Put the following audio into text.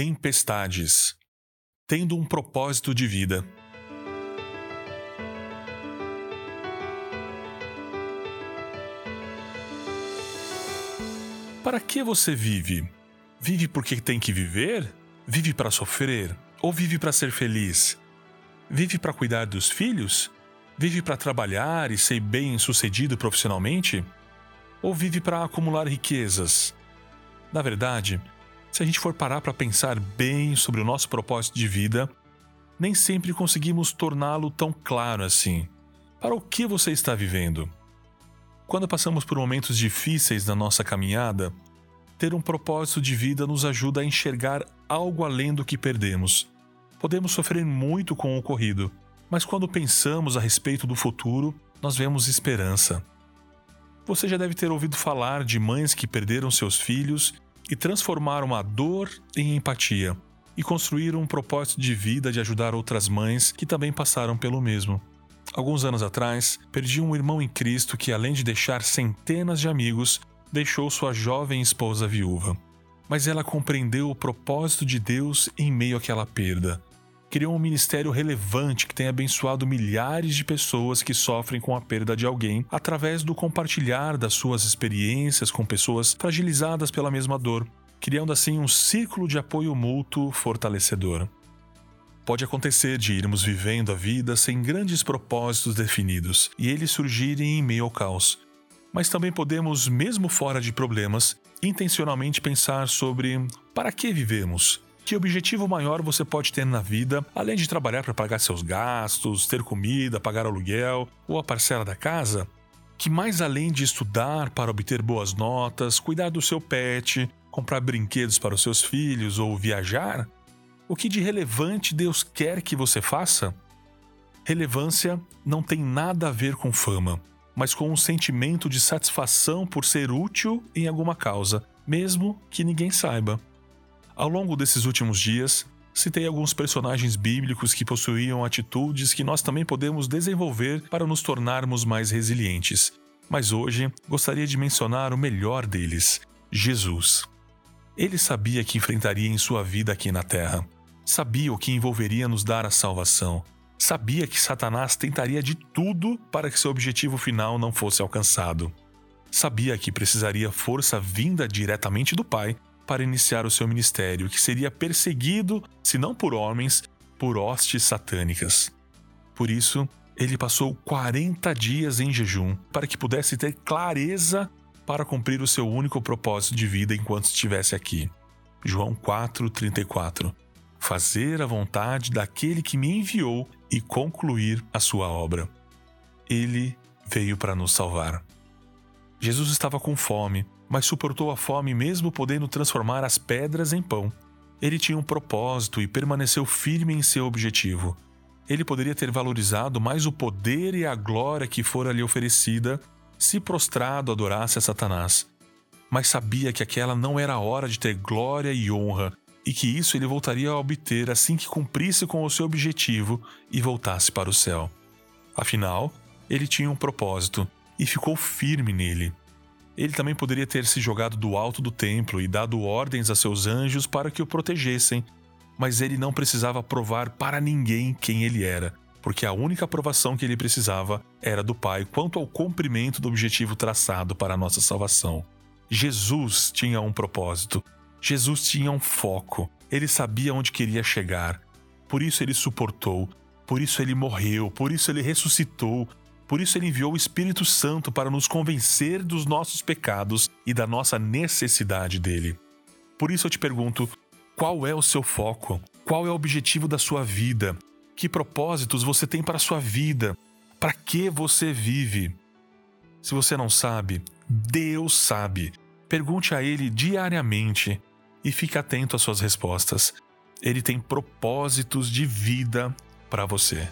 Tempestades. Tendo um propósito de vida. Para que você vive? Vive porque tem que viver? Vive para sofrer? Ou vive para ser feliz? Vive para cuidar dos filhos? Vive para trabalhar e ser bem-sucedido profissionalmente? Ou vive para acumular riquezas? Na verdade, se a gente for parar para pensar bem sobre o nosso propósito de vida, nem sempre conseguimos torná-lo tão claro assim. Para o que você está vivendo? Quando passamos por momentos difíceis na nossa caminhada, ter um propósito de vida nos ajuda a enxergar algo além do que perdemos. Podemos sofrer muito com o ocorrido, mas quando pensamos a respeito do futuro, nós vemos esperança. Você já deve ter ouvido falar de mães que perderam seus filhos e transformaram a dor em empatia e construíram um propósito de vida de ajudar outras mães que também passaram pelo mesmo. Alguns anos atrás, perdi um irmão em Cristo que, além de deixar centenas de amigos, deixou sua jovem esposa viúva. Mas ela compreendeu o propósito de Deus em meio àquela perda criou um ministério relevante que tem abençoado milhares de pessoas que sofrem com a perda de alguém através do compartilhar das suas experiências com pessoas fragilizadas pela mesma dor, criando assim um círculo de apoio mútuo fortalecedor. Pode acontecer de irmos vivendo a vida sem grandes propósitos definidos e eles surgirem em meio ao caos. Mas também podemos, mesmo fora de problemas, intencionalmente pensar sobre para que vivemos? Que objetivo maior você pode ter na vida, além de trabalhar para pagar seus gastos, ter comida, pagar aluguel ou a parcela da casa? Que mais além de estudar para obter boas notas, cuidar do seu pet, comprar brinquedos para os seus filhos ou viajar? O que de relevante Deus quer que você faça? Relevância não tem nada a ver com fama, mas com um sentimento de satisfação por ser útil em alguma causa, mesmo que ninguém saiba. Ao longo desses últimos dias, citei alguns personagens bíblicos que possuíam atitudes que nós também podemos desenvolver para nos tornarmos mais resilientes. Mas hoje gostaria de mencionar o melhor deles, Jesus. Ele sabia que enfrentaria em sua vida aqui na terra. Sabia o que envolveria nos dar a salvação. Sabia que Satanás tentaria de tudo para que seu objetivo final não fosse alcançado. Sabia que precisaria força vinda diretamente do Pai para iniciar o seu ministério, que seria perseguido, se não por homens, por hostes satânicas. Por isso, ele passou 40 dias em jejum para que pudesse ter clareza para cumprir o seu único propósito de vida enquanto estivesse aqui. João 4:34. Fazer a vontade daquele que me enviou e concluir a sua obra. Ele veio para nos salvar. Jesus estava com fome mas suportou a fome mesmo podendo transformar as pedras em pão. Ele tinha um propósito e permaneceu firme em seu objetivo. Ele poderia ter valorizado mais o poder e a glória que fora lhe oferecida se prostrado adorasse a Satanás. Mas sabia que aquela não era a hora de ter glória e honra e que isso ele voltaria a obter assim que cumprisse com o seu objetivo e voltasse para o céu. Afinal, ele tinha um propósito e ficou firme nele. Ele também poderia ter se jogado do alto do templo e dado ordens a seus anjos para que o protegessem, mas ele não precisava provar para ninguém quem ele era, porque a única aprovação que ele precisava era do Pai quanto ao cumprimento do objetivo traçado para a nossa salvação. Jesus tinha um propósito, Jesus tinha um foco, ele sabia onde queria chegar. Por isso ele suportou, por isso ele morreu, por isso ele ressuscitou, por isso, ele enviou o Espírito Santo para nos convencer dos nossos pecados e da nossa necessidade dele. Por isso, eu te pergunto: qual é o seu foco? Qual é o objetivo da sua vida? Que propósitos você tem para a sua vida? Para que você vive? Se você não sabe, Deus sabe. Pergunte a Ele diariamente e fique atento às suas respostas. Ele tem propósitos de vida para você.